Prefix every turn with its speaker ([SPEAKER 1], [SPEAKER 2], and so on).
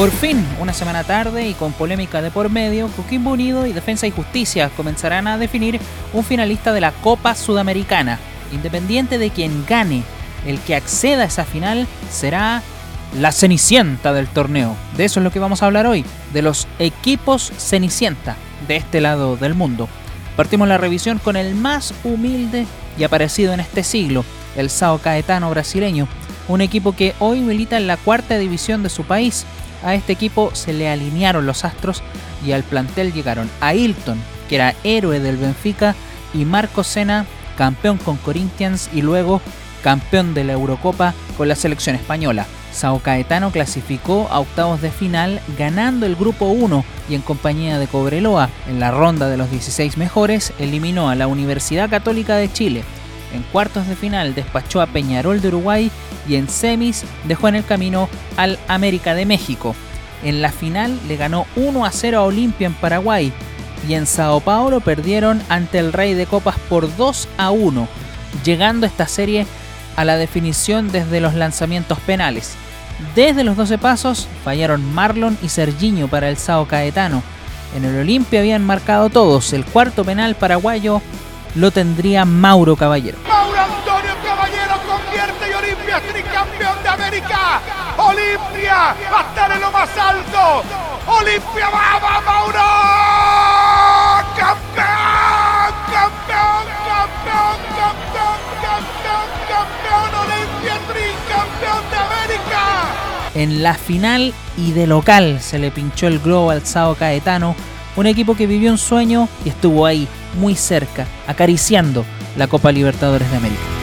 [SPEAKER 1] Por fin, una semana tarde y con polémica de por medio, Coquimbo Unido y Defensa y Justicia comenzarán a definir un finalista de la Copa Sudamericana. Independiente de quien gane, el que acceda a esa final será la Cenicienta del torneo. De eso es lo que vamos a hablar hoy, de los equipos Cenicienta de este lado del mundo. Partimos la revisión con el más humilde y aparecido en este siglo, el Sao Caetano brasileño, un equipo que hoy milita en la cuarta división de su país a este equipo se le alinearon los astros y al plantel llegaron a Hilton, que era héroe del Benfica, y Marco Sena, campeón con Corinthians y luego campeón de la Eurocopa con la selección española. Sao Caetano clasificó a octavos de final ganando el grupo 1 y en compañía de Cobreloa en la ronda de los 16 mejores eliminó a la Universidad Católica de Chile. En cuartos de final despachó a Peñarol de Uruguay y en semis dejó en el camino al América de México. En la final le ganó 1 a 0 a Olimpia en Paraguay y en Sao Paulo perdieron ante el Rey de Copas por 2 a 1, llegando esta serie a la definición desde los lanzamientos penales. Desde los 12 pasos fallaron Marlon y Serginho para el Sao Caetano. En el Olimpia habían marcado todos. El cuarto penal paraguayo lo tendría Mauro Caballero.
[SPEAKER 2] América. Olimpia va a estar en lo más alto. Olimpia va,
[SPEAKER 1] En la final y de local se le pinchó el globo al Sao Caetano, un equipo que vivió un sueño y estuvo ahí, muy cerca, acariciando la Copa Libertadores de América.